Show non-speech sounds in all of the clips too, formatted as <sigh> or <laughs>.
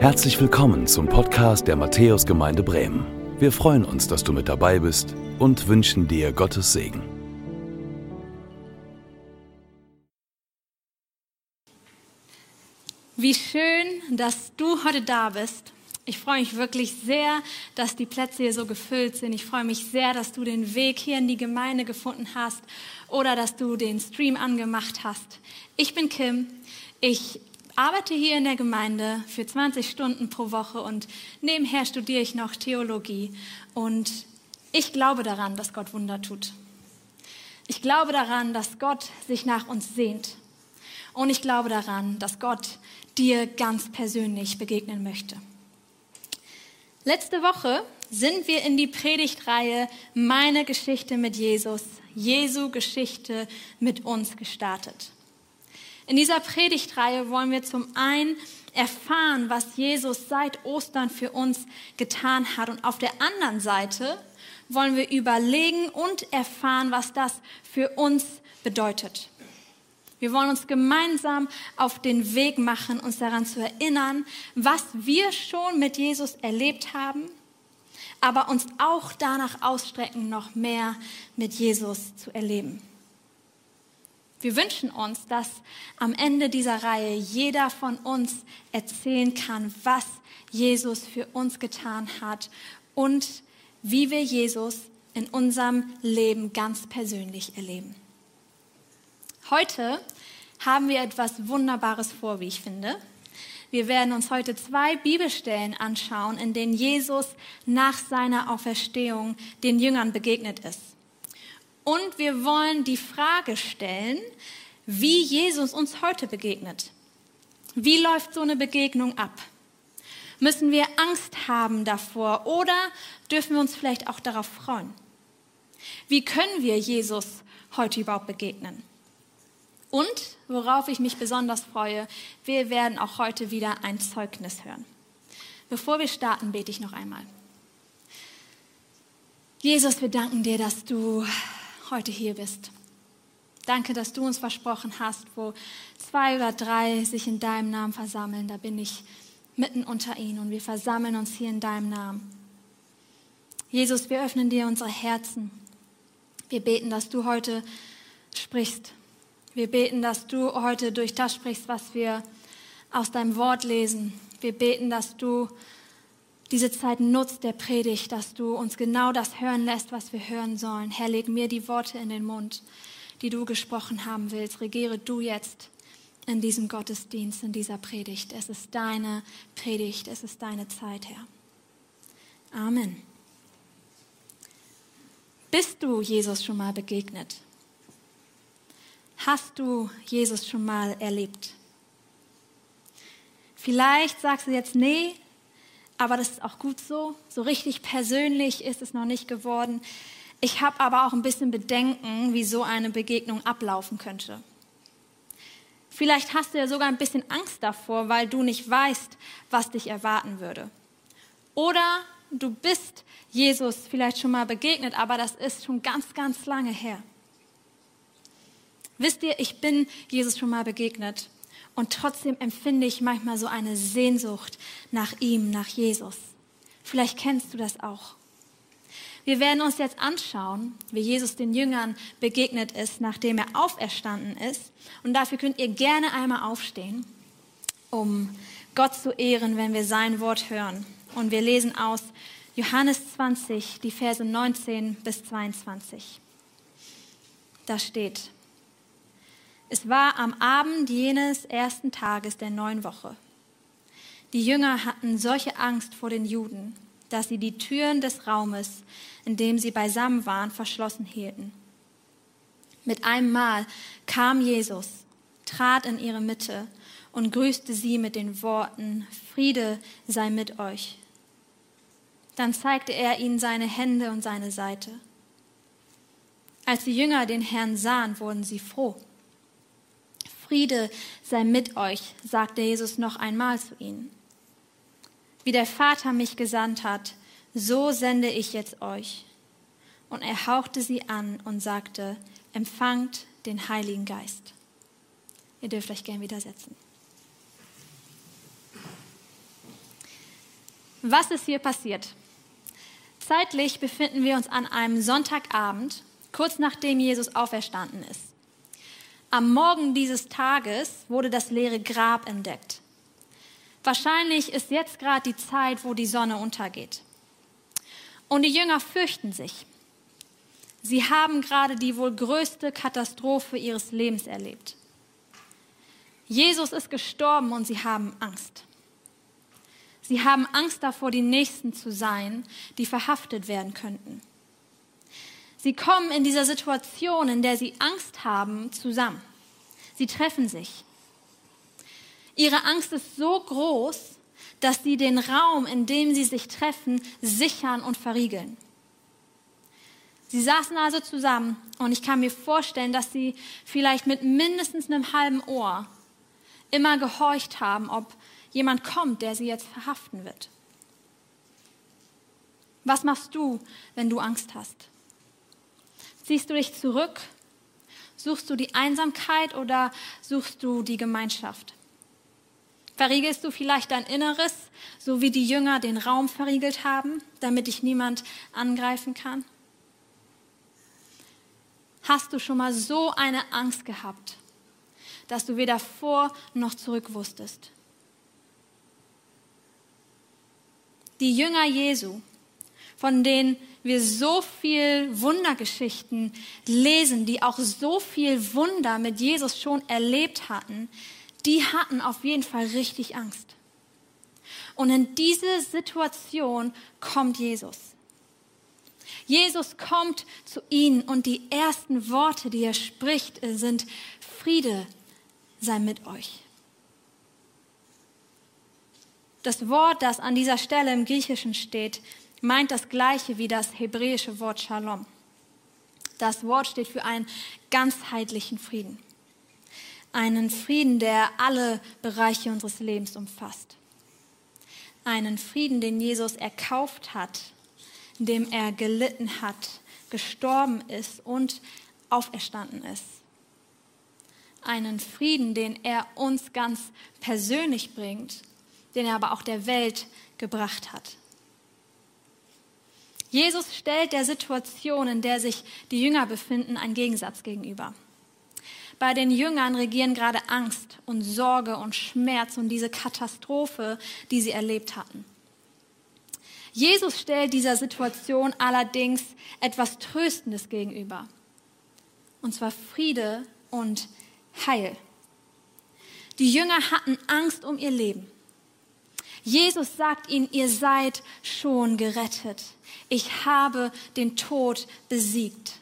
Herzlich willkommen zum Podcast der Matthäusgemeinde Bremen. Wir freuen uns, dass du mit dabei bist und wünschen dir Gottes Segen. Wie schön, dass du heute da bist. Ich freue mich wirklich sehr, dass die Plätze hier so gefüllt sind. Ich freue mich sehr, dass du den Weg hier in die Gemeinde gefunden hast oder dass du den Stream angemacht hast. Ich bin Kim. Ich arbeite hier in der Gemeinde für 20 Stunden pro Woche und nebenher studiere ich noch Theologie. Und ich glaube daran, dass Gott Wunder tut. Ich glaube daran, dass Gott sich nach uns sehnt. Und ich glaube daran, dass Gott dir ganz persönlich begegnen möchte. Letzte Woche sind wir in die Predigtreihe Meine Geschichte mit Jesus, Jesu Geschichte mit uns gestartet. In dieser Predigtreihe wollen wir zum einen erfahren, was Jesus seit Ostern für uns getan hat. Und auf der anderen Seite wollen wir überlegen und erfahren, was das für uns bedeutet. Wir wollen uns gemeinsam auf den Weg machen, uns daran zu erinnern, was wir schon mit Jesus erlebt haben, aber uns auch danach ausstrecken, noch mehr mit Jesus zu erleben. Wir wünschen uns, dass am Ende dieser Reihe jeder von uns erzählen kann, was Jesus für uns getan hat und wie wir Jesus in unserem Leben ganz persönlich erleben. Heute haben wir etwas Wunderbares vor, wie ich finde. Wir werden uns heute zwei Bibelstellen anschauen, in denen Jesus nach seiner Auferstehung den Jüngern begegnet ist. Und wir wollen die Frage stellen, wie Jesus uns heute begegnet. Wie läuft so eine Begegnung ab? Müssen wir Angst haben davor oder dürfen wir uns vielleicht auch darauf freuen? Wie können wir Jesus heute überhaupt begegnen? Und worauf ich mich besonders freue, wir werden auch heute wieder ein Zeugnis hören. Bevor wir starten, bete ich noch einmal. Jesus, wir danken dir, dass du heute hier bist. Danke, dass du uns versprochen hast, wo zwei oder drei sich in deinem Namen versammeln, da bin ich mitten unter ihnen und wir versammeln uns hier in deinem Namen. Jesus, wir öffnen dir unsere Herzen. Wir beten, dass du heute sprichst. Wir beten, dass du heute durch das sprichst, was wir aus deinem Wort lesen. Wir beten, dass du diese Zeit nutzt der Predigt, dass du uns genau das hören lässt, was wir hören sollen. Herr, leg mir die Worte in den Mund, die du gesprochen haben willst. Regiere du jetzt in diesem Gottesdienst, in dieser Predigt. Es ist deine Predigt, es ist deine Zeit, Herr. Amen. Bist du Jesus schon mal begegnet? Hast du Jesus schon mal erlebt? Vielleicht sagst du jetzt, nee, aber das ist auch gut so. So richtig persönlich ist es noch nicht geworden. Ich habe aber auch ein bisschen Bedenken, wie so eine Begegnung ablaufen könnte. Vielleicht hast du ja sogar ein bisschen Angst davor, weil du nicht weißt, was dich erwarten würde. Oder du bist Jesus vielleicht schon mal begegnet, aber das ist schon ganz, ganz lange her. Wisst ihr, ich bin Jesus schon mal begegnet und trotzdem empfinde ich manchmal so eine Sehnsucht nach ihm, nach Jesus. Vielleicht kennst du das auch. Wir werden uns jetzt anschauen, wie Jesus den Jüngern begegnet ist, nachdem er auferstanden ist. Und dafür könnt ihr gerne einmal aufstehen, um Gott zu ehren, wenn wir sein Wort hören. Und wir lesen aus Johannes 20, die Verse 19 bis 22. Da steht, es war am Abend jenes ersten Tages der neuen Woche. Die Jünger hatten solche Angst vor den Juden, dass sie die Türen des Raumes, in dem sie beisammen waren, verschlossen hielten. Mit einem Mal kam Jesus, trat in ihre Mitte und grüßte sie mit den Worten, Friede sei mit euch. Dann zeigte er ihnen seine Hände und seine Seite. Als die Jünger den Herrn sahen, wurden sie froh. Friede sei mit euch, sagte Jesus noch einmal zu ihnen. Wie der Vater mich gesandt hat, so sende ich jetzt euch. Und er hauchte sie an und sagte, empfangt den Heiligen Geist. Ihr dürft euch gern widersetzen. Was ist hier passiert? Zeitlich befinden wir uns an einem Sonntagabend, kurz nachdem Jesus auferstanden ist. Am Morgen dieses Tages wurde das leere Grab entdeckt. Wahrscheinlich ist jetzt gerade die Zeit, wo die Sonne untergeht. Und die Jünger fürchten sich. Sie haben gerade die wohl größte Katastrophe ihres Lebens erlebt. Jesus ist gestorben und sie haben Angst. Sie haben Angst davor, die Nächsten zu sein, die verhaftet werden könnten. Sie kommen in dieser Situation, in der sie Angst haben, zusammen. Sie treffen sich. Ihre Angst ist so groß, dass sie den Raum, in dem sie sich treffen, sichern und verriegeln. Sie saßen also zusammen und ich kann mir vorstellen, dass sie vielleicht mit mindestens einem halben Ohr immer gehorcht haben, ob jemand kommt, der sie jetzt verhaften wird. Was machst du, wenn du Angst hast? Ziehst du dich zurück? Suchst du die Einsamkeit oder suchst du die Gemeinschaft? Verriegelst du vielleicht dein Inneres, so wie die Jünger den Raum verriegelt haben, damit dich niemand angreifen kann? Hast du schon mal so eine Angst gehabt, dass du weder vor noch zurück wusstest? Die Jünger Jesu, von denen wir so viel Wundergeschichten lesen, die auch so viel Wunder mit Jesus schon erlebt hatten, die hatten auf jeden Fall richtig Angst. Und in diese Situation kommt Jesus. Jesus kommt zu ihnen und die ersten Worte, die er spricht, sind Friede sei mit euch. Das Wort, das an dieser Stelle im Griechischen steht, meint das gleiche wie das hebräische Wort Shalom. Das Wort steht für einen ganzheitlichen Frieden einen Frieden, der alle Bereiche unseres Lebens umfasst. Einen Frieden, den Jesus erkauft hat, dem er gelitten hat, gestorben ist und auferstanden ist. Einen Frieden, den er uns ganz persönlich bringt, den er aber auch der Welt gebracht hat. Jesus stellt der Situation, in der sich die Jünger befinden, einen Gegensatz gegenüber. Bei den Jüngern regieren gerade Angst und Sorge und Schmerz und diese Katastrophe, die sie erlebt hatten. Jesus stellt dieser Situation allerdings etwas Tröstendes gegenüber. Und zwar Friede und Heil. Die Jünger hatten Angst um ihr Leben. Jesus sagt ihnen, ihr seid schon gerettet. Ich habe den Tod besiegt.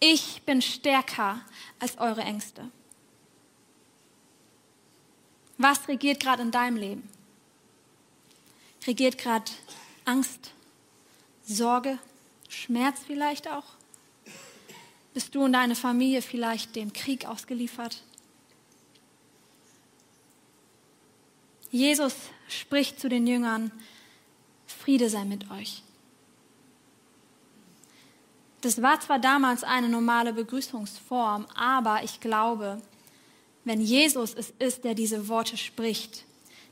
Ich bin stärker als eure Ängste. Was regiert gerade in deinem Leben? Regiert gerade Angst, Sorge, Schmerz vielleicht auch? Bist du und deine Familie vielleicht dem Krieg ausgeliefert? Jesus spricht zu den Jüngern, Friede sei mit euch. Das war zwar damals eine normale Begrüßungsform, aber ich glaube, wenn Jesus es ist, der diese Worte spricht,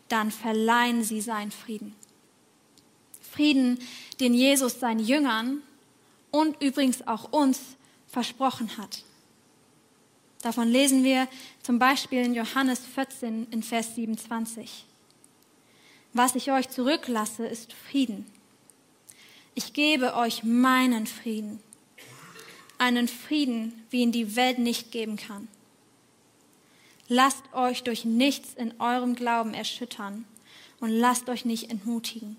dann verleihen sie seinen Frieden. Frieden, den Jesus seinen Jüngern und übrigens auch uns versprochen hat. Davon lesen wir zum Beispiel in Johannes 14 in Vers 27. Was ich euch zurücklasse, ist Frieden. Ich gebe euch meinen Frieden einen Frieden, wie ihn die Welt nicht geben kann. Lasst euch durch nichts in eurem Glauben erschüttern und lasst euch nicht entmutigen.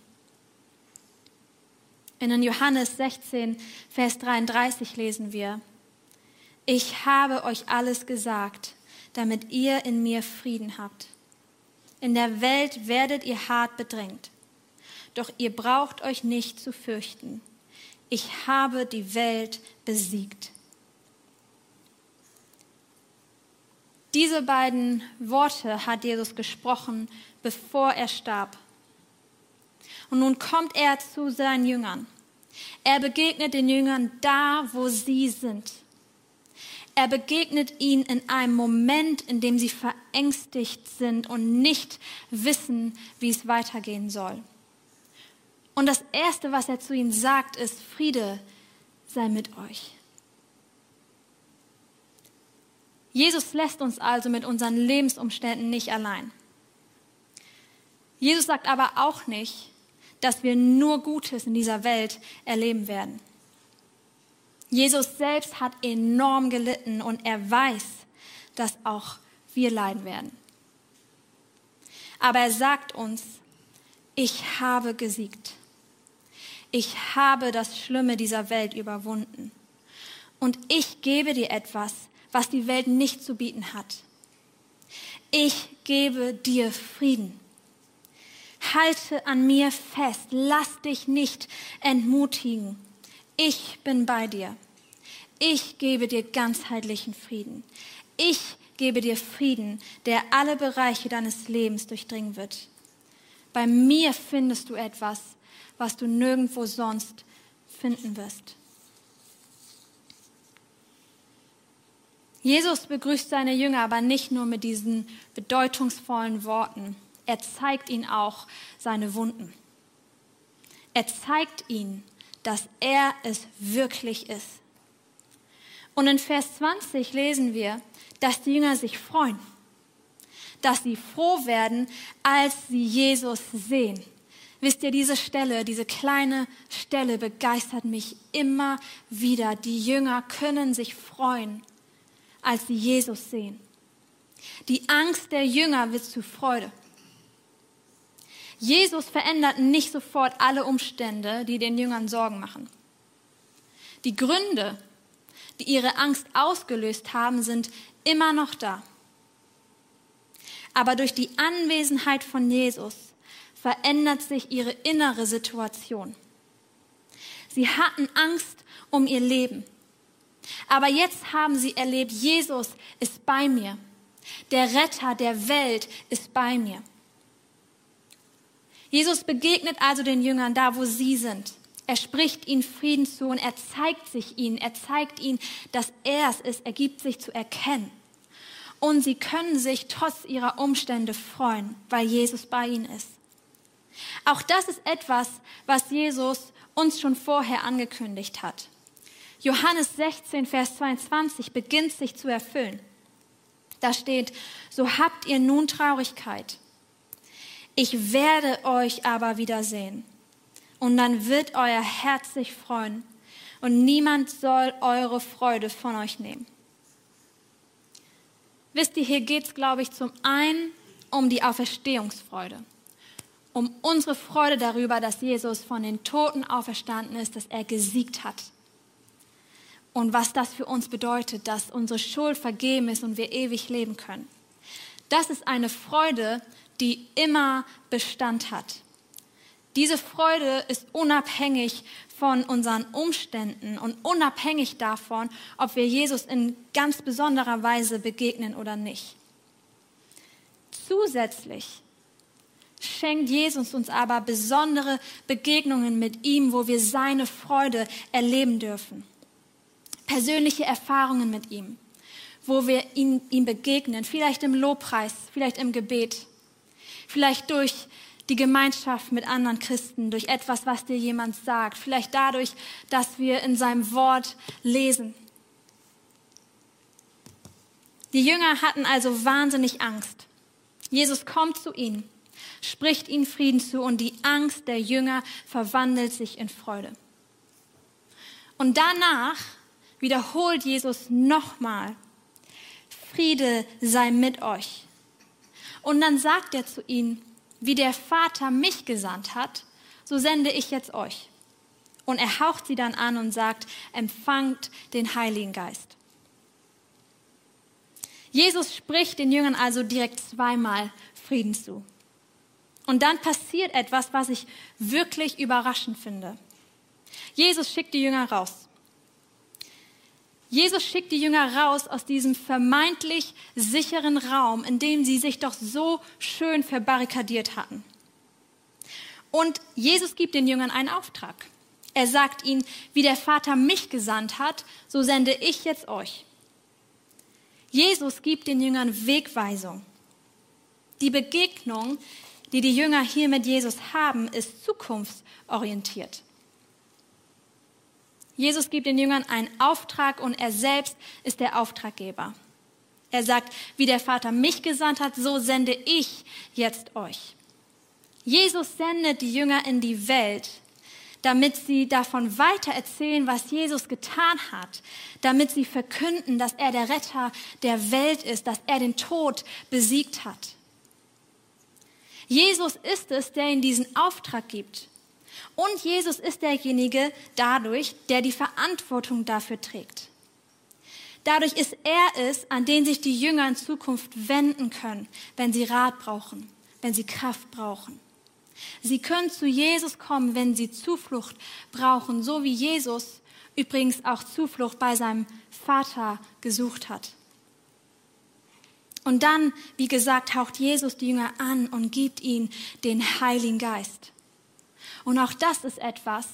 In Johannes 16, Vers 33 lesen wir, ich habe euch alles gesagt, damit ihr in mir Frieden habt. In der Welt werdet ihr hart bedrängt, doch ihr braucht euch nicht zu fürchten ich habe die Welt besiegt. Diese beiden Worte hat Jesus gesprochen, bevor er starb. Und nun kommt er zu seinen Jüngern. Er begegnet den Jüngern da, wo sie sind. Er begegnet ihnen in einem Moment, in dem sie verängstigt sind und nicht wissen, wie es weitergehen soll. Und das Erste, was er zu ihnen sagt, ist, Friede sei mit euch. Jesus lässt uns also mit unseren Lebensumständen nicht allein. Jesus sagt aber auch nicht, dass wir nur Gutes in dieser Welt erleben werden. Jesus selbst hat enorm gelitten und er weiß, dass auch wir leiden werden. Aber er sagt uns, ich habe gesiegt. Ich habe das Schlimme dieser Welt überwunden. Und ich gebe dir etwas, was die Welt nicht zu bieten hat. Ich gebe dir Frieden. Halte an mir fest, lass dich nicht entmutigen. Ich bin bei dir. Ich gebe dir ganzheitlichen Frieden. Ich gebe dir Frieden, der alle Bereiche deines Lebens durchdringen wird. Bei mir findest du etwas, was du nirgendwo sonst finden wirst. Jesus begrüßt seine Jünger aber nicht nur mit diesen bedeutungsvollen Worten. Er zeigt ihnen auch seine Wunden. Er zeigt ihnen, dass er es wirklich ist. Und in Vers 20 lesen wir, dass die Jünger sich freuen, dass sie froh werden, als sie Jesus sehen. Wisst ihr, diese Stelle, diese kleine Stelle begeistert mich immer wieder. Die Jünger können sich freuen, als sie Jesus sehen. Die Angst der Jünger wird zu Freude. Jesus verändert nicht sofort alle Umstände, die den Jüngern Sorgen machen. Die Gründe, die ihre Angst ausgelöst haben, sind immer noch da. Aber durch die Anwesenheit von Jesus verändert sich ihre innere Situation. Sie hatten Angst um ihr Leben. Aber jetzt haben sie erlebt, Jesus ist bei mir. Der Retter der Welt ist bei mir. Jesus begegnet also den Jüngern da, wo sie sind. Er spricht ihnen Frieden zu und er zeigt sich ihnen. Er zeigt ihnen, dass er es ist. Er gibt sich zu erkennen. Und sie können sich trotz ihrer Umstände freuen, weil Jesus bei ihnen ist. Auch das ist etwas, was Jesus uns schon vorher angekündigt hat. Johannes 16, Vers 22 beginnt sich zu erfüllen. Da steht, so habt ihr nun Traurigkeit. Ich werde euch aber wiedersehen. Und dann wird euer Herz sich freuen. Und niemand soll eure Freude von euch nehmen. Wisst ihr, hier geht es, glaube ich, zum einen um die Auferstehungsfreude. Um unsere Freude darüber, dass Jesus von den Toten auferstanden ist, dass er gesiegt hat und was das für uns bedeutet, dass unsere Schuld vergeben ist und wir ewig leben können. Das ist eine Freude, die immer Bestand hat. Diese Freude ist unabhängig von unseren Umständen und unabhängig davon, ob wir Jesus in ganz besonderer Weise begegnen oder nicht. Zusätzlich schenkt Jesus uns aber besondere Begegnungen mit ihm, wo wir seine Freude erleben dürfen persönliche Erfahrungen mit ihm, wo wir ihn, ihm begegnen, vielleicht im Lobpreis, vielleicht im Gebet, vielleicht durch die Gemeinschaft mit anderen Christen, durch etwas, was dir jemand sagt, vielleicht dadurch, dass wir in seinem Wort lesen. Die Jünger hatten also wahnsinnig Angst. Jesus kommt zu ihnen, spricht ihnen Frieden zu und die Angst der Jünger verwandelt sich in Freude. Und danach wiederholt Jesus nochmal, Friede sei mit euch. Und dann sagt er zu ihnen, wie der Vater mich gesandt hat, so sende ich jetzt euch. Und er haucht sie dann an und sagt, empfangt den Heiligen Geist. Jesus spricht den Jüngern also direkt zweimal Frieden zu. Und dann passiert etwas, was ich wirklich überraschend finde. Jesus schickt die Jünger raus. Jesus schickt die Jünger raus aus diesem vermeintlich sicheren Raum, in dem sie sich doch so schön verbarrikadiert hatten. Und Jesus gibt den Jüngern einen Auftrag. Er sagt ihnen, wie der Vater mich gesandt hat, so sende ich jetzt euch. Jesus gibt den Jüngern Wegweisung. Die Begegnung die die Jünger hier mit Jesus haben, ist zukunftsorientiert. Jesus gibt den Jüngern einen Auftrag und er selbst ist der Auftraggeber. Er sagt, wie der Vater mich gesandt hat, so sende ich jetzt euch. Jesus sendet die Jünger in die Welt, damit sie davon weiter erzählen, was Jesus getan hat, damit sie verkünden, dass er der Retter der Welt ist, dass er den Tod besiegt hat. Jesus ist es, der ihnen diesen Auftrag gibt. Und Jesus ist derjenige dadurch, der die Verantwortung dafür trägt. Dadurch ist er es, an den sich die Jünger in Zukunft wenden können, wenn sie Rat brauchen, wenn sie Kraft brauchen. Sie können zu Jesus kommen, wenn sie Zuflucht brauchen, so wie Jesus übrigens auch Zuflucht bei seinem Vater gesucht hat. Und dann, wie gesagt, haucht Jesus die Jünger an und gibt ihnen den Heiligen Geist. Und auch das ist etwas,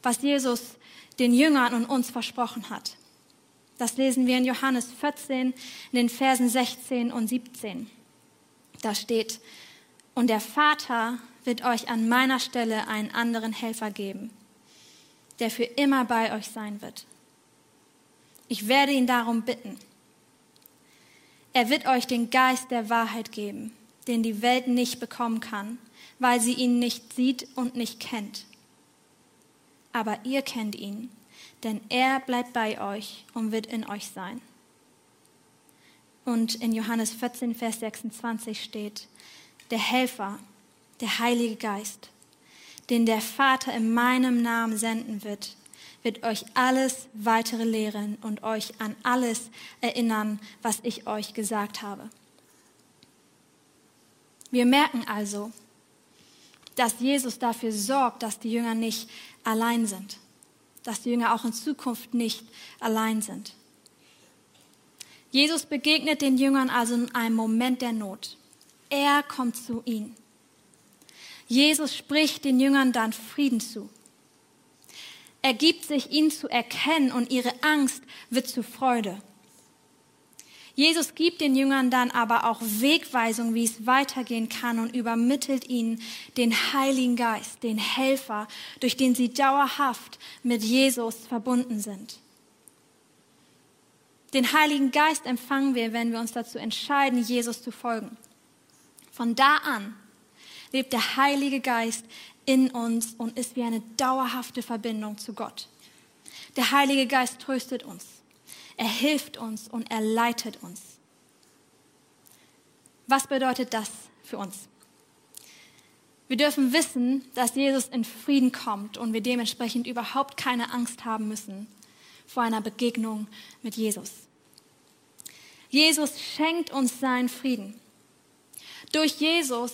was Jesus den Jüngern und uns versprochen hat. Das lesen wir in Johannes 14, in den Versen 16 und 17. Da steht, und der Vater wird euch an meiner Stelle einen anderen Helfer geben, der für immer bei euch sein wird. Ich werde ihn darum bitten. Er wird euch den Geist der Wahrheit geben, den die Welt nicht bekommen kann, weil sie ihn nicht sieht und nicht kennt. Aber ihr kennt ihn, denn er bleibt bei euch und wird in euch sein. Und in Johannes 14, Vers 26 steht, der Helfer, der Heilige Geist, den der Vater in meinem Namen senden wird, wird euch alles weitere lehren und euch an alles erinnern, was ich euch gesagt habe. Wir merken also, dass Jesus dafür sorgt, dass die Jünger nicht allein sind, dass die Jünger auch in Zukunft nicht allein sind. Jesus begegnet den Jüngern also in einem Moment der Not. Er kommt zu ihnen. Jesus spricht den Jüngern dann Frieden zu. Er gibt sich ihnen zu erkennen und ihre Angst wird zu Freude. Jesus gibt den Jüngern dann aber auch Wegweisung, wie es weitergehen kann und übermittelt ihnen den Heiligen Geist, den Helfer, durch den sie dauerhaft mit Jesus verbunden sind. Den Heiligen Geist empfangen wir, wenn wir uns dazu entscheiden, Jesus zu folgen. Von da an lebt der Heilige Geist in uns und ist wie eine dauerhafte Verbindung zu Gott. Der Heilige Geist tröstet uns, er hilft uns und er leitet uns. Was bedeutet das für uns? Wir dürfen wissen, dass Jesus in Frieden kommt und wir dementsprechend überhaupt keine Angst haben müssen vor einer Begegnung mit Jesus. Jesus schenkt uns seinen Frieden. Durch Jesus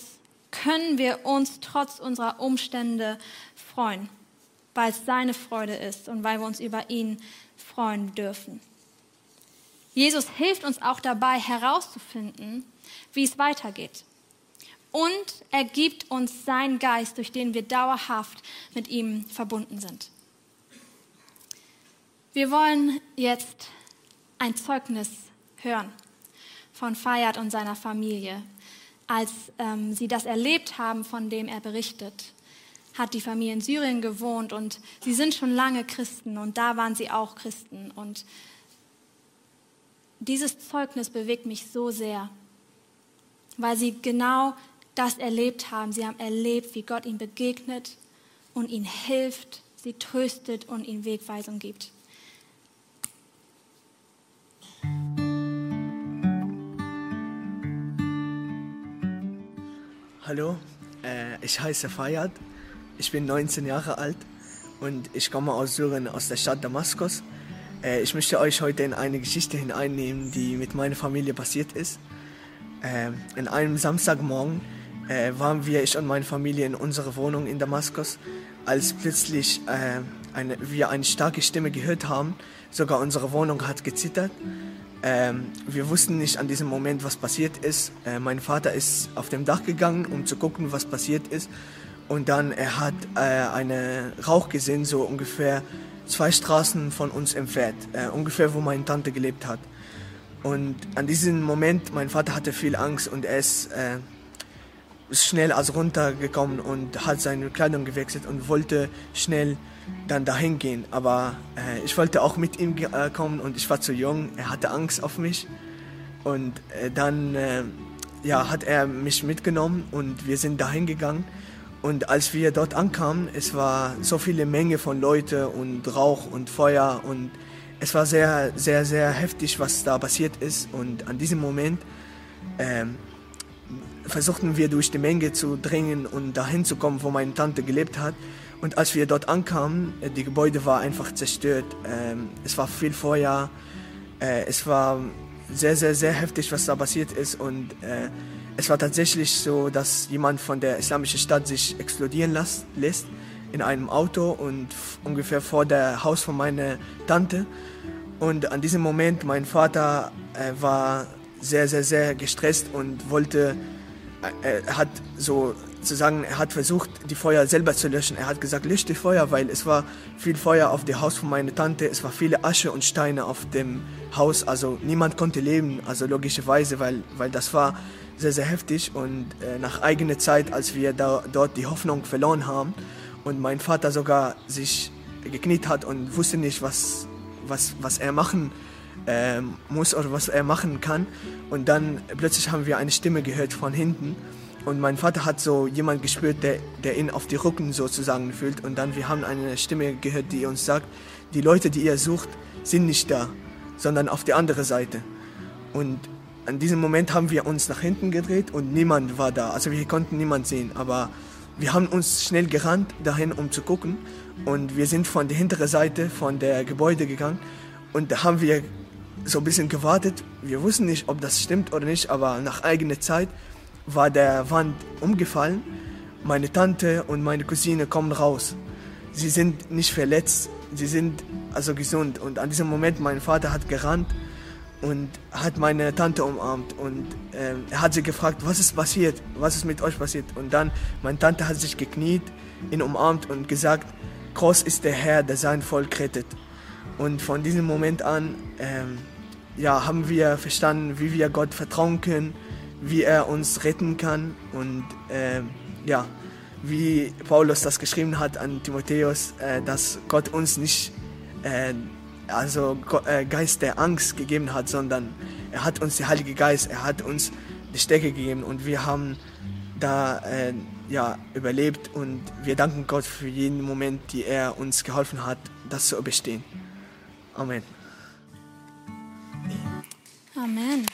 können wir uns trotz unserer Umstände freuen, weil es seine Freude ist und weil wir uns über ihn freuen dürfen. Jesus hilft uns auch dabei herauszufinden, wie es weitergeht. Und er gibt uns seinen Geist, durch den wir dauerhaft mit ihm verbunden sind. Wir wollen jetzt ein Zeugnis hören von Fayad und seiner Familie als ähm, sie das erlebt haben, von dem er berichtet, hat die Familie in Syrien gewohnt und sie sind schon lange Christen und da waren sie auch Christen. Und dieses Zeugnis bewegt mich so sehr, weil sie genau das erlebt haben. Sie haben erlebt, wie Gott ihnen begegnet und ihnen hilft, sie tröstet und ihnen Wegweisung gibt. Hallo, äh, ich heiße Fayad, ich bin 19 Jahre alt und ich komme aus Syrien, aus der Stadt Damaskus. Äh, ich möchte euch heute in eine Geschichte hineinnehmen, die mit meiner Familie passiert ist. Äh, in einem Samstagmorgen äh, waren wir, ich und meine Familie, in unserer Wohnung in Damaskus, als plötzlich äh, eine, wir eine starke Stimme gehört haben. Sogar unsere Wohnung hat gezittert. Ähm, wir wussten nicht an diesem Moment, was passiert ist. Äh, mein Vater ist auf dem Dach gegangen, um zu gucken, was passiert ist. Und dann er hat äh, einen Rauch gesehen, so ungefähr zwei Straßen von uns entfernt, äh, ungefähr wo meine Tante gelebt hat. Und an diesem Moment, mein Vater hatte viel Angst und er ist, äh, ist schnell also runtergekommen und hat seine Kleidung gewechselt und wollte schnell dann dahin gehen. Aber äh, ich wollte auch mit ihm äh, kommen und ich war zu jung. Er hatte Angst auf mich. Und äh, dann äh, ja, hat er mich mitgenommen und wir sind dahin gegangen. Und als wir dort ankamen, es war so viele Menge von Leuten und Rauch und Feuer und es war sehr, sehr, sehr heftig, was da passiert ist. Und an diesem Moment ähm, versuchten wir durch die Menge zu dringen und dahin zu kommen, wo meine Tante gelebt hat. Und als wir dort ankamen, äh, die Gebäude war einfach zerstört. Ähm, es war viel Feuer. Äh, es war sehr, sehr, sehr heftig, was da passiert ist. Und äh, es war tatsächlich so, dass jemand von der islamischen Stadt sich explodieren lässt in einem Auto und ungefähr vor der Haus von meiner Tante. Und an diesem Moment, mein Vater äh, war sehr, sehr, sehr gestresst und wollte, äh, er hat so zu sagen, er hat versucht, die Feuer selber zu löschen. Er hat gesagt, lösch die Feuer, weil es war viel Feuer auf dem Haus von meiner Tante, es war viele Asche und Steine auf dem Haus, also niemand konnte leben, also logischerweise, weil, weil das war sehr, sehr heftig und äh, nach eigener Zeit, als wir da, dort die Hoffnung verloren haben und mein Vater sogar sich gekniet hat und wusste nicht, was, was, was er machen äh, muss oder was er machen kann und dann plötzlich haben wir eine Stimme gehört von hinten und mein Vater hat so jemand gespürt, der, der ihn auf die Rücken sozusagen fühlt. Und dann wir haben eine Stimme gehört, die uns sagt, die Leute, die ihr sucht, sind nicht da, sondern auf der anderen Seite. Und an diesem Moment haben wir uns nach hinten gedreht und niemand war da. Also wir konnten niemand sehen, aber wir haben uns schnell gerannt dahin, um zu gucken. Und wir sind von der hinteren Seite von der Gebäude gegangen und da haben wir so ein bisschen gewartet. Wir wussten nicht, ob das stimmt oder nicht, aber nach eigener Zeit war der Wand umgefallen. Meine Tante und meine Cousine kommen raus. Sie sind nicht verletzt, sie sind also gesund. Und an diesem Moment, mein Vater hat gerannt und hat meine Tante umarmt und äh, er hat sie gefragt, was ist passiert, was ist mit euch passiert. Und dann, meine Tante hat sich gekniet, ihn umarmt und gesagt, groß ist der Herr, der sein Volk rettet. Und von diesem Moment an, äh, ja, haben wir verstanden, wie wir Gott vertrauen können wie er uns retten kann und äh, ja, wie Paulus das geschrieben hat an Timotheus, äh, dass Gott uns nicht äh, also äh, Geist der Angst gegeben hat, sondern er hat uns den Heilige Geist, er hat uns die Stärke gegeben und wir haben da äh, ja, überlebt und wir danken Gott für jeden Moment, die er uns geholfen hat, das zu überstehen. Amen. Amen.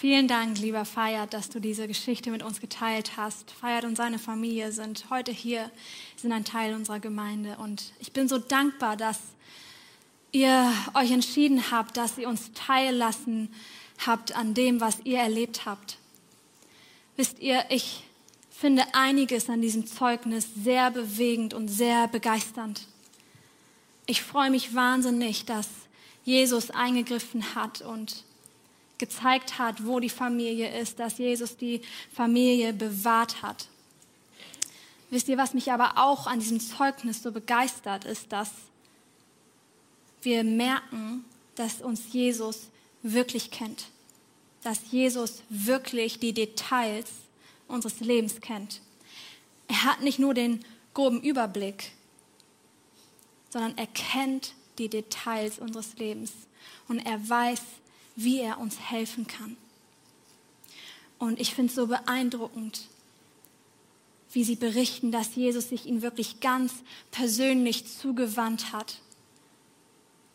Vielen Dank, lieber Feiert, dass du diese Geschichte mit uns geteilt hast. Feiert und seine Familie sind heute hier, sind ein Teil unserer Gemeinde. Und ich bin so dankbar, dass ihr euch entschieden habt, dass ihr uns teillassen habt an dem, was ihr erlebt habt. Wisst ihr, ich finde einiges an diesem Zeugnis sehr bewegend und sehr begeisternd. Ich freue mich wahnsinnig, dass Jesus eingegriffen hat und gezeigt hat, wo die Familie ist, dass Jesus die Familie bewahrt hat. Wisst ihr, was mich aber auch an diesem Zeugnis so begeistert, ist, dass wir merken, dass uns Jesus wirklich kennt. Dass Jesus wirklich die Details unseres Lebens kennt. Er hat nicht nur den groben Überblick, sondern er kennt die Details unseres Lebens. Und er weiß, wie er uns helfen kann. Und ich finde es so beeindruckend, wie sie berichten, dass Jesus sich ihnen wirklich ganz persönlich zugewandt hat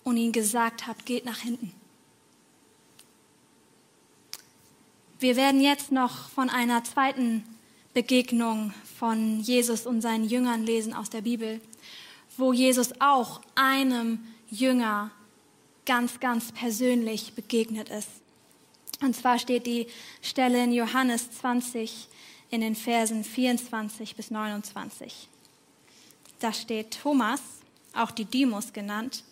und ihnen gesagt hat, geht nach hinten. Wir werden jetzt noch von einer zweiten Begegnung von Jesus und seinen Jüngern lesen aus der Bibel, wo Jesus auch einem Jünger ganz, ganz persönlich begegnet ist. Und zwar steht die Stelle in Johannes 20 in den Versen 24 bis 29. Da steht Thomas, auch die Dimus genannt,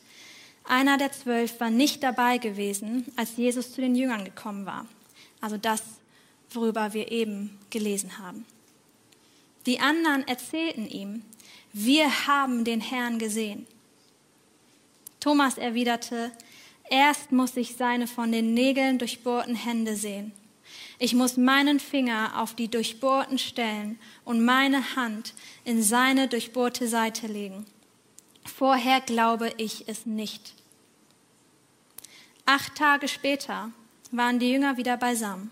einer der zwölf war nicht dabei gewesen, als Jesus zu den Jüngern gekommen war. Also das, worüber wir eben gelesen haben. Die anderen erzählten ihm, wir haben den Herrn gesehen. Thomas erwiderte, Erst muss ich seine von den Nägeln durchbohrten Hände sehen. Ich muss meinen Finger auf die durchbohrten Stellen und meine Hand in seine durchbohrte Seite legen. Vorher glaube ich es nicht. Acht Tage später waren die Jünger wieder beisammen.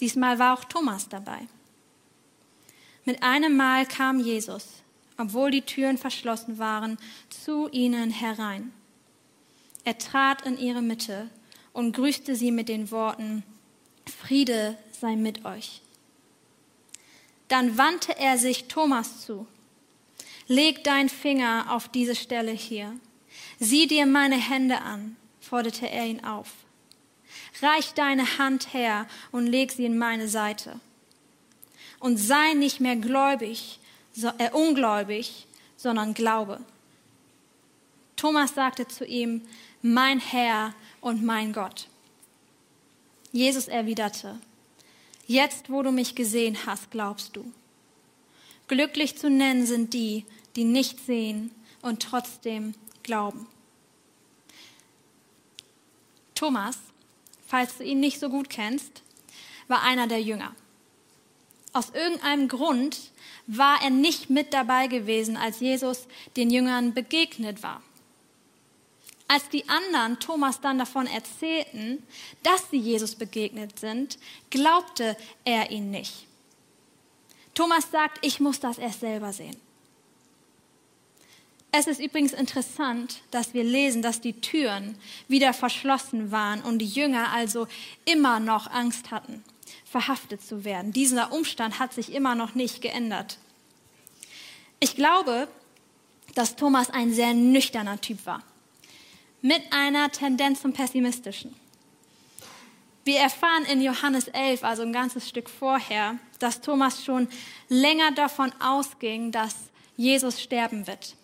Diesmal war auch Thomas dabei. Mit einem Mal kam Jesus, obwohl die Türen verschlossen waren, zu ihnen herein. Er trat in ihre Mitte und grüßte sie mit den Worten, Friede sei mit euch. Dann wandte er sich Thomas zu. Leg dein Finger auf diese Stelle hier. Sieh dir meine Hände an, forderte er ihn auf. Reich deine Hand her und leg sie in meine Seite. Und sei nicht mehr gläubig, so, äh, ungläubig, sondern glaube. Thomas sagte zu ihm, mein Herr und mein Gott. Jesus erwiderte, jetzt wo du mich gesehen hast, glaubst du. Glücklich zu nennen sind die, die nicht sehen und trotzdem glauben. Thomas, falls du ihn nicht so gut kennst, war einer der Jünger. Aus irgendeinem Grund war er nicht mit dabei gewesen, als Jesus den Jüngern begegnet war. Als die anderen Thomas dann davon erzählten, dass sie Jesus begegnet sind, glaubte er ihn nicht. Thomas sagt, ich muss das erst selber sehen. Es ist übrigens interessant, dass wir lesen, dass die Türen wieder verschlossen waren und die Jünger also immer noch Angst hatten, verhaftet zu werden. Dieser Umstand hat sich immer noch nicht geändert. Ich glaube, dass Thomas ein sehr nüchterner Typ war mit einer Tendenz zum Pessimistischen. Wir erfahren in Johannes 11, also ein ganzes Stück vorher, dass Thomas schon länger davon ausging, dass Jesus sterben wird.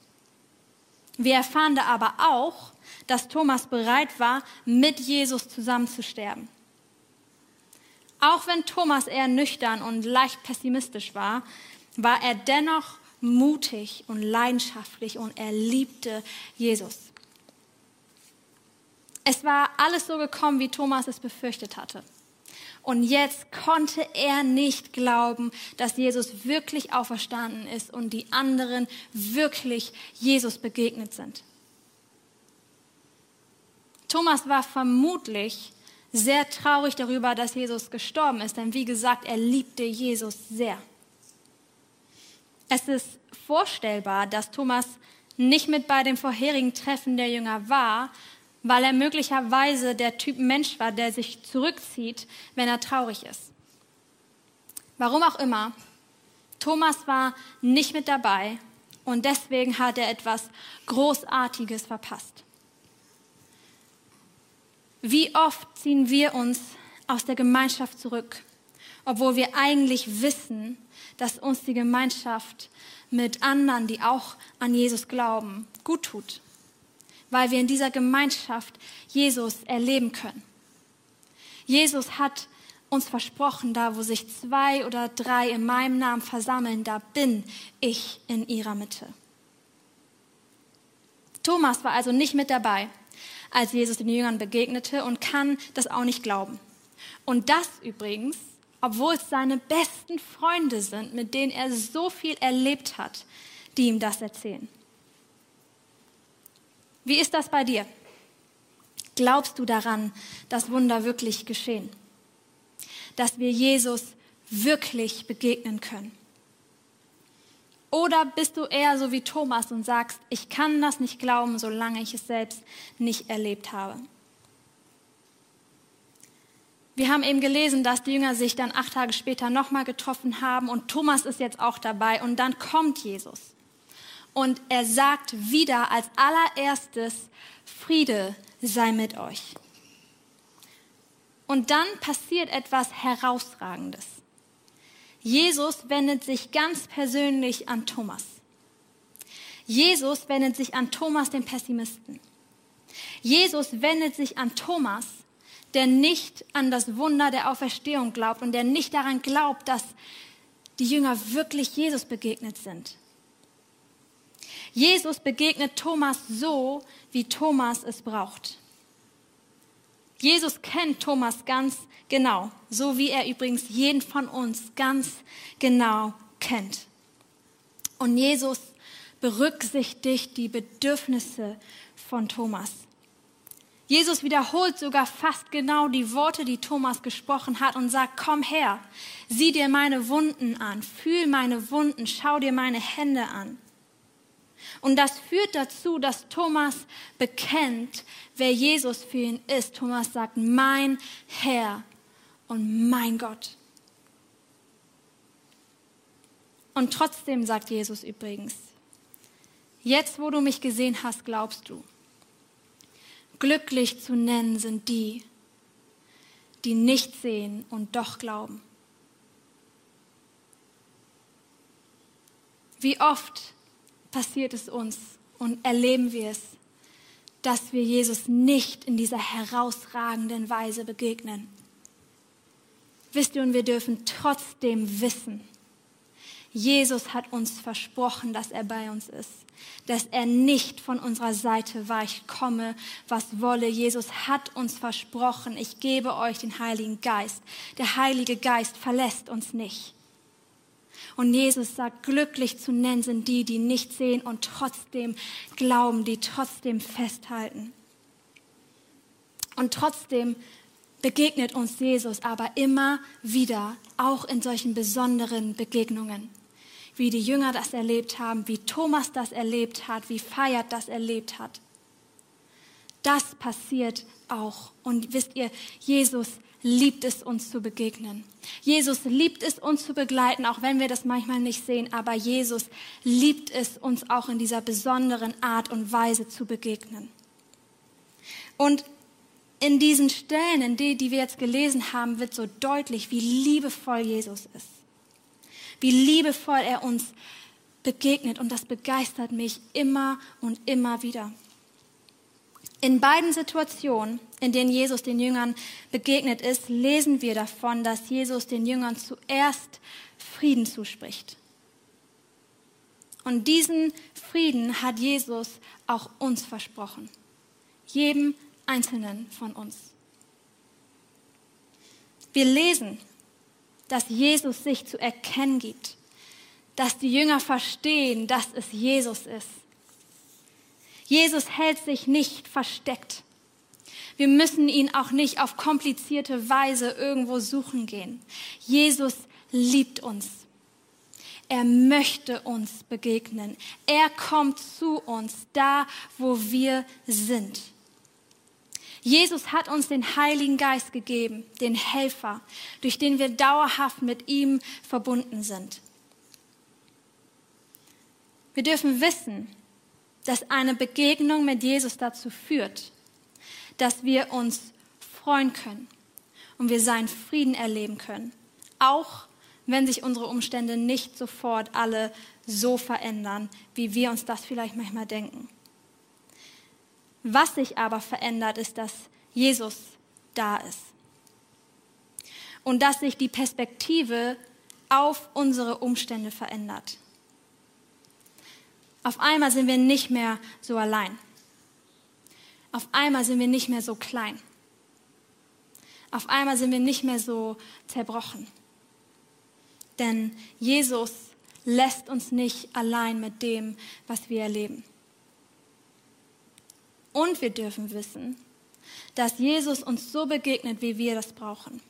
Wir erfahren da aber auch, dass Thomas bereit war, mit Jesus zusammen zu sterben. Auch wenn Thomas eher nüchtern und leicht pessimistisch war, war er dennoch mutig und leidenschaftlich und er liebte Jesus. Es war alles so gekommen, wie Thomas es befürchtet hatte. Und jetzt konnte er nicht glauben, dass Jesus wirklich auferstanden ist und die anderen wirklich Jesus begegnet sind. Thomas war vermutlich sehr traurig darüber, dass Jesus gestorben ist, denn wie gesagt, er liebte Jesus sehr. Es ist vorstellbar, dass Thomas nicht mit bei dem vorherigen Treffen der Jünger war, weil er möglicherweise der Typ Mensch war, der sich zurückzieht, wenn er traurig ist. Warum auch immer, Thomas war nicht mit dabei und deswegen hat er etwas Großartiges verpasst. Wie oft ziehen wir uns aus der Gemeinschaft zurück, obwohl wir eigentlich wissen, dass uns die Gemeinschaft mit anderen, die auch an Jesus glauben, gut tut weil wir in dieser Gemeinschaft Jesus erleben können. Jesus hat uns versprochen, da wo sich zwei oder drei in meinem Namen versammeln, da bin ich in ihrer Mitte. Thomas war also nicht mit dabei, als Jesus den Jüngern begegnete und kann das auch nicht glauben. Und das übrigens, obwohl es seine besten Freunde sind, mit denen er so viel erlebt hat, die ihm das erzählen. Wie ist das bei dir? Glaubst du daran, dass Wunder wirklich geschehen? Dass wir Jesus wirklich begegnen können? Oder bist du eher so wie Thomas und sagst, ich kann das nicht glauben, solange ich es selbst nicht erlebt habe? Wir haben eben gelesen, dass die Jünger sich dann acht Tage später nochmal getroffen haben und Thomas ist jetzt auch dabei und dann kommt Jesus. Und er sagt wieder als allererstes, Friede sei mit euch. Und dann passiert etwas Herausragendes. Jesus wendet sich ganz persönlich an Thomas. Jesus wendet sich an Thomas, den Pessimisten. Jesus wendet sich an Thomas, der nicht an das Wunder der Auferstehung glaubt und der nicht daran glaubt, dass die Jünger wirklich Jesus begegnet sind. Jesus begegnet Thomas so, wie Thomas es braucht. Jesus kennt Thomas ganz genau, so wie er übrigens jeden von uns ganz genau kennt. Und Jesus berücksichtigt die Bedürfnisse von Thomas. Jesus wiederholt sogar fast genau die Worte, die Thomas gesprochen hat und sagt, komm her, sieh dir meine Wunden an, fühl meine Wunden, schau dir meine Hände an. Und das führt dazu, dass Thomas bekennt, wer Jesus für ihn ist. Thomas sagt, mein Herr und mein Gott. Und trotzdem sagt Jesus übrigens, jetzt wo du mich gesehen hast, glaubst du. Glücklich zu nennen sind die, die nicht sehen und doch glauben. Wie oft passiert es uns und erleben wir es, dass wir Jesus nicht in dieser herausragenden Weise begegnen. Wisst ihr, und wir dürfen trotzdem wissen, Jesus hat uns versprochen, dass er bei uns ist, dass er nicht von unserer Seite weicht, komme, was wolle. Jesus hat uns versprochen, ich gebe euch den Heiligen Geist. Der Heilige Geist verlässt uns nicht. Und Jesus sagt, glücklich zu nennen sind die, die nicht sehen und trotzdem glauben, die trotzdem festhalten. Und trotzdem begegnet uns Jesus aber immer wieder, auch in solchen besonderen Begegnungen wie die Jünger das erlebt haben, wie Thomas das erlebt hat, wie Feiert das erlebt hat. Das passiert auch. Und wisst ihr, Jesus liebt es, uns zu begegnen. Jesus liebt es, uns zu begleiten, auch wenn wir das manchmal nicht sehen. Aber Jesus liebt es, uns auch in dieser besonderen Art und Weise zu begegnen. Und in diesen Stellen, in die, die wir jetzt gelesen haben, wird so deutlich, wie liebevoll Jesus ist wie liebevoll er uns begegnet. Und das begeistert mich immer und immer wieder. In beiden Situationen, in denen Jesus den Jüngern begegnet ist, lesen wir davon, dass Jesus den Jüngern zuerst Frieden zuspricht. Und diesen Frieden hat Jesus auch uns versprochen. Jedem Einzelnen von uns. Wir lesen, dass Jesus sich zu erkennen gibt, dass die Jünger verstehen, dass es Jesus ist. Jesus hält sich nicht versteckt. Wir müssen ihn auch nicht auf komplizierte Weise irgendwo suchen gehen. Jesus liebt uns. Er möchte uns begegnen. Er kommt zu uns da, wo wir sind. Jesus hat uns den Heiligen Geist gegeben, den Helfer, durch den wir dauerhaft mit ihm verbunden sind. Wir dürfen wissen, dass eine Begegnung mit Jesus dazu führt, dass wir uns freuen können und wir seinen Frieden erleben können, auch wenn sich unsere Umstände nicht sofort alle so verändern, wie wir uns das vielleicht manchmal denken. Was sich aber verändert, ist, dass Jesus da ist. Und dass sich die Perspektive auf unsere Umstände verändert. Auf einmal sind wir nicht mehr so allein. Auf einmal sind wir nicht mehr so klein. Auf einmal sind wir nicht mehr so zerbrochen. Denn Jesus lässt uns nicht allein mit dem, was wir erleben. Und wir dürfen wissen, dass Jesus uns so begegnet, wie wir das brauchen.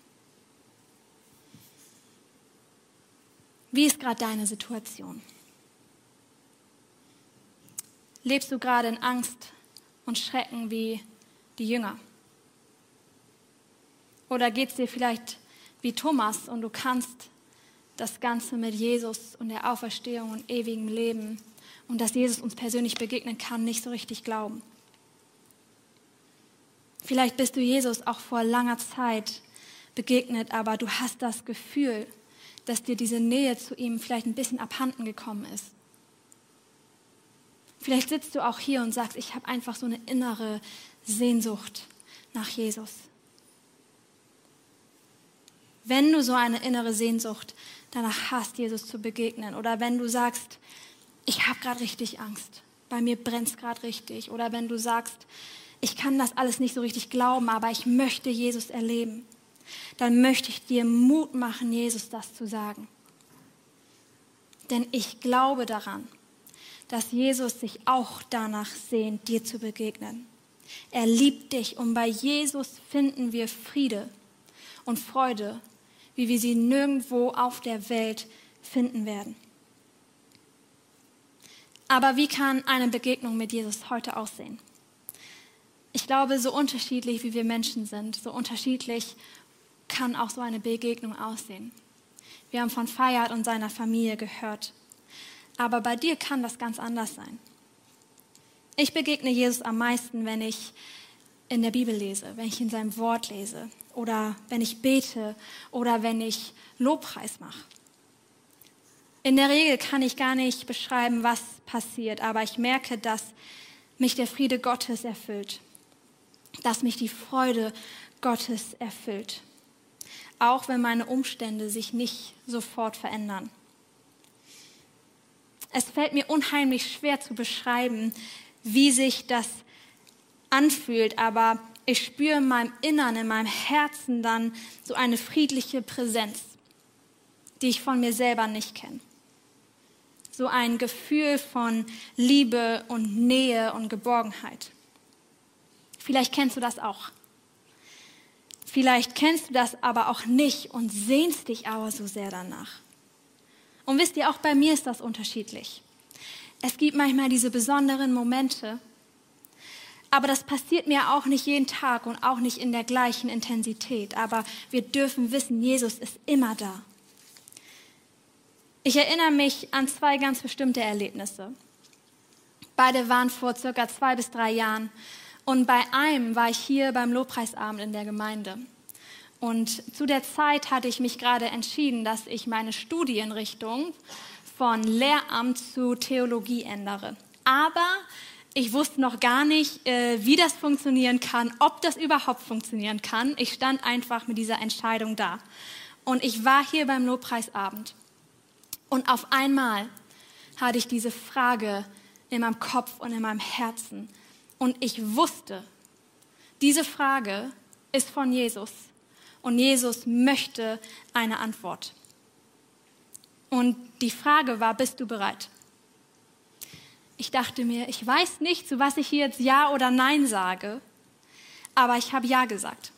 Wie ist gerade deine Situation? Lebst du gerade in Angst und Schrecken wie die Jünger? Oder geht es dir vielleicht wie Thomas und du kannst das Ganze mit Jesus und der Auferstehung und ewigem Leben und dass Jesus uns persönlich begegnen kann, nicht so richtig glauben? Vielleicht bist du Jesus auch vor langer Zeit begegnet, aber du hast das Gefühl, dass dir diese Nähe zu ihm vielleicht ein bisschen abhanden gekommen ist. Vielleicht sitzt du auch hier und sagst, ich habe einfach so eine innere Sehnsucht nach Jesus. Wenn du so eine innere Sehnsucht danach hast, Jesus zu begegnen, oder wenn du sagst, ich habe gerade richtig Angst, bei mir brennt es gerade richtig, oder wenn du sagst, ich kann das alles nicht so richtig glauben, aber ich möchte Jesus erleben, dann möchte ich dir Mut machen, Jesus das zu sagen. Denn ich glaube daran, dass Jesus sich auch danach sehnt, dir zu begegnen. Er liebt dich und bei Jesus finden wir Friede und Freude, wie wir sie nirgendwo auf der Welt finden werden. Aber wie kann eine Begegnung mit Jesus heute aussehen? Ich glaube, so unterschiedlich wie wir Menschen sind, so unterschiedlich kann auch so eine Begegnung aussehen. Wir haben von Feiert und seiner Familie gehört. Aber bei dir kann das ganz anders sein. Ich begegne Jesus am meisten, wenn ich in der Bibel lese, wenn ich in seinem Wort lese oder wenn ich bete oder wenn ich Lobpreis mache. In der Regel kann ich gar nicht beschreiben, was passiert, aber ich merke, dass mich der Friede Gottes erfüllt, dass mich die Freude Gottes erfüllt, auch wenn meine Umstände sich nicht sofort verändern. Es fällt mir unheimlich schwer zu beschreiben, wie sich das anfühlt, aber ich spüre in meinem Innern, in meinem Herzen dann so eine friedliche Präsenz, die ich von mir selber nicht kenne. So ein Gefühl von Liebe und Nähe und Geborgenheit. Vielleicht kennst du das auch. Vielleicht kennst du das aber auch nicht und sehnst dich aber so sehr danach. Und wisst ihr, auch bei mir ist das unterschiedlich. Es gibt manchmal diese besonderen Momente, aber das passiert mir auch nicht jeden Tag und auch nicht in der gleichen Intensität. Aber wir dürfen wissen, Jesus ist immer da. Ich erinnere mich an zwei ganz bestimmte Erlebnisse. Beide waren vor circa zwei bis drei Jahren. Und bei einem war ich hier beim Lobpreisabend in der Gemeinde. Und zu der Zeit hatte ich mich gerade entschieden, dass ich meine Studienrichtung von Lehramt zu Theologie ändere. Aber ich wusste noch gar nicht, äh, wie das funktionieren kann, ob das überhaupt funktionieren kann. Ich stand einfach mit dieser Entscheidung da. Und ich war hier beim Lobpreisabend. Und auf einmal hatte ich diese Frage in meinem Kopf und in meinem Herzen. Und ich wusste, diese Frage ist von Jesus. Und Jesus möchte eine Antwort. Und die Frage war, bist du bereit? Ich dachte mir, ich weiß nicht, zu was ich hier jetzt Ja oder Nein sage, aber ich habe Ja gesagt.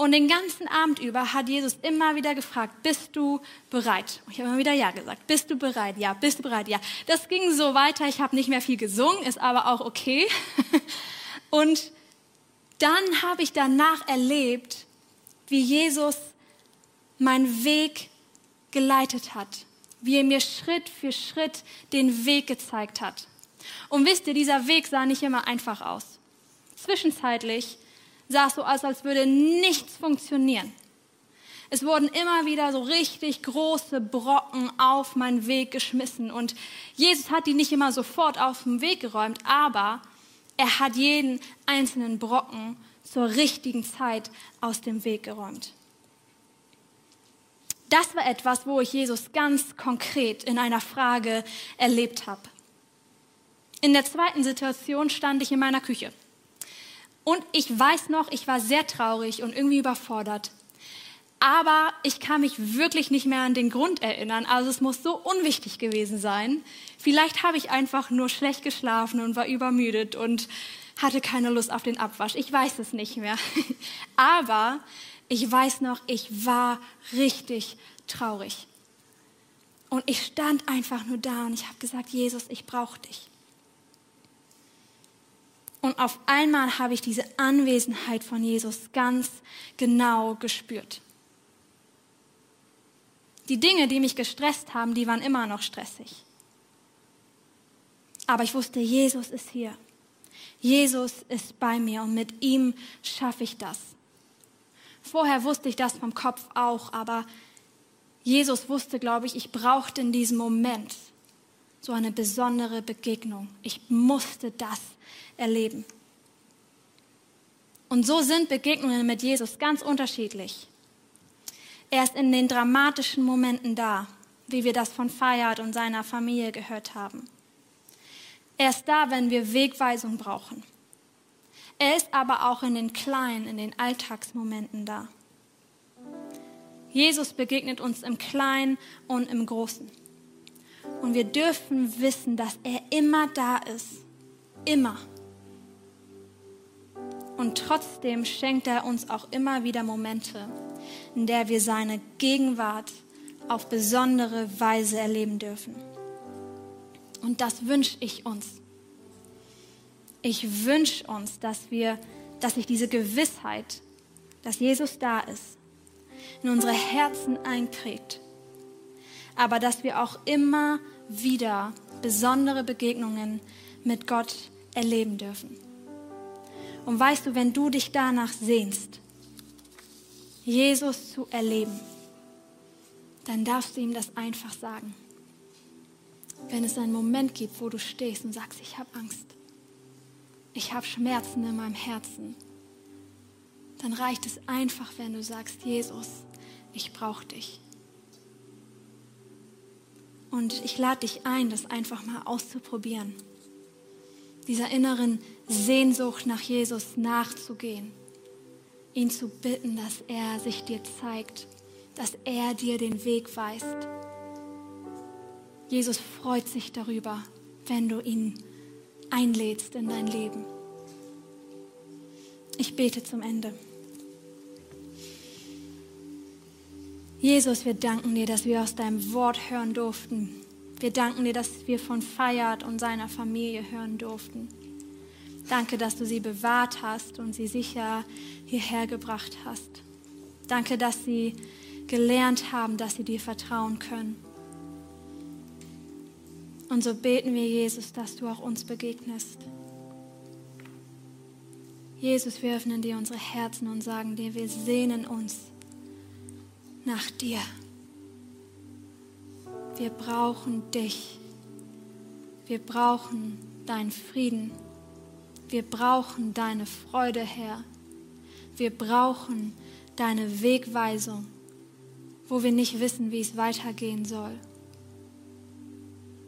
Und den ganzen Abend über hat Jesus immer wieder gefragt, bist du bereit? Und ich habe immer wieder Ja gesagt. Bist du bereit? Ja. Bist du bereit? Ja. Das ging so weiter. Ich habe nicht mehr viel gesungen, ist aber auch okay. <laughs> Und dann habe ich danach erlebt, wie Jesus meinen Weg geleitet hat, wie er mir Schritt für Schritt den Weg gezeigt hat. Und wisst ihr, dieser Weg sah nicht immer einfach aus. Zwischenzeitlich sah es so aus, als würde nichts funktionieren. Es wurden immer wieder so richtig große Brocken auf meinen Weg geschmissen. Und Jesus hat die nicht immer sofort auf den Weg geräumt, aber er hat jeden einzelnen Brocken zur richtigen Zeit aus dem Weg geräumt. Das war etwas, wo ich Jesus ganz konkret in einer Frage erlebt habe. In der zweiten Situation stand ich in meiner Küche. Und ich weiß noch, ich war sehr traurig und irgendwie überfordert. Aber ich kann mich wirklich nicht mehr an den Grund erinnern. Also es muss so unwichtig gewesen sein. Vielleicht habe ich einfach nur schlecht geschlafen und war übermüdet und hatte keine Lust auf den Abwasch. Ich weiß es nicht mehr. <laughs> Aber ich weiß noch, ich war richtig traurig. Und ich stand einfach nur da und ich habe gesagt, Jesus, ich brauche dich. Und auf einmal habe ich diese Anwesenheit von Jesus ganz genau gespürt. Die Dinge, die mich gestresst haben, die waren immer noch stressig. Aber ich wusste, Jesus ist hier. Jesus ist bei mir und mit ihm schaffe ich das. Vorher wusste ich das vom Kopf auch, aber Jesus wusste, glaube ich, ich brauchte in diesem Moment so eine besondere Begegnung. Ich musste das erleben. Und so sind Begegnungen mit Jesus ganz unterschiedlich. Er ist in den dramatischen Momenten da, wie wir das von Fayad und seiner Familie gehört haben. Er ist da, wenn wir Wegweisung brauchen. Er ist aber auch in den kleinen, in den Alltagsmomenten da. Jesus begegnet uns im Kleinen und im Großen. Und wir dürfen wissen, dass er immer da ist. Immer. Und trotzdem schenkt er uns auch immer wieder Momente, in der wir seine Gegenwart auf besondere Weise erleben dürfen. Und das wünsche ich uns. Ich wünsche uns, dass wir, dass sich diese Gewissheit, dass Jesus da ist, in unsere Herzen einprägt. Aber dass wir auch immer wieder besondere Begegnungen mit Gott erleben dürfen. Und weißt du, wenn du dich danach sehnst, Jesus zu erleben, dann darfst du ihm das einfach sagen. Wenn es einen Moment gibt, wo du stehst und sagst, ich habe Angst, ich habe Schmerzen in meinem Herzen, dann reicht es einfach, wenn du sagst, Jesus, ich brauche dich. Und ich lade dich ein, das einfach mal auszuprobieren. Dieser inneren Sehnsucht nach Jesus nachzugehen. Ihn zu bitten, dass er sich dir zeigt, dass er dir den Weg weist. Jesus freut sich darüber, wenn du ihn einlädst in dein Leben. Ich bete zum Ende. Jesus, wir danken dir, dass wir aus deinem Wort hören durften. Wir danken dir, dass wir von Feiert und seiner Familie hören durften. Danke, dass du sie bewahrt hast und sie sicher hierher gebracht hast. Danke, dass sie gelernt haben, dass sie dir vertrauen können. Und so beten wir, Jesus, dass du auch uns begegnest. Jesus, wir öffnen dir unsere Herzen und sagen dir, wir sehnen uns nach dir. Wir brauchen dich. Wir brauchen deinen Frieden. Wir brauchen deine Freude, Herr. Wir brauchen deine Wegweisung, wo wir nicht wissen, wie es weitergehen soll.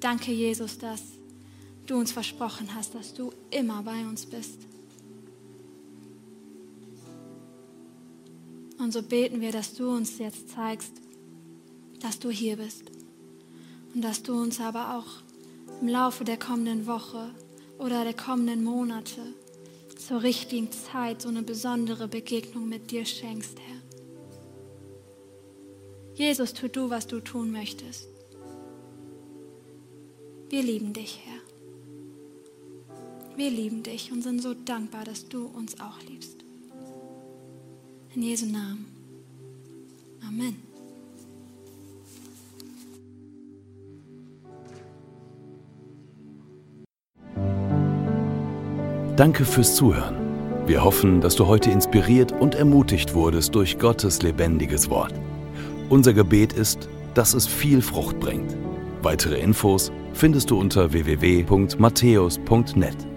Danke, Jesus, dass du uns versprochen hast, dass du immer bei uns bist. Und so beten wir, dass du uns jetzt zeigst, dass du hier bist. Und dass du uns aber auch im Laufe der kommenden Woche oder der kommenden Monate zur richtigen Zeit so eine besondere Begegnung mit dir schenkst, Herr. Jesus, tu du, was du tun möchtest. Wir lieben dich, Herr. Wir lieben dich und sind so dankbar, dass du uns auch liebst. In Jesu Namen. Amen. Danke fürs Zuhören. Wir hoffen, dass du heute inspiriert und ermutigt wurdest durch Gottes lebendiges Wort. Unser Gebet ist, dass es viel Frucht bringt. Weitere Infos findest du unter www.matthäus.net.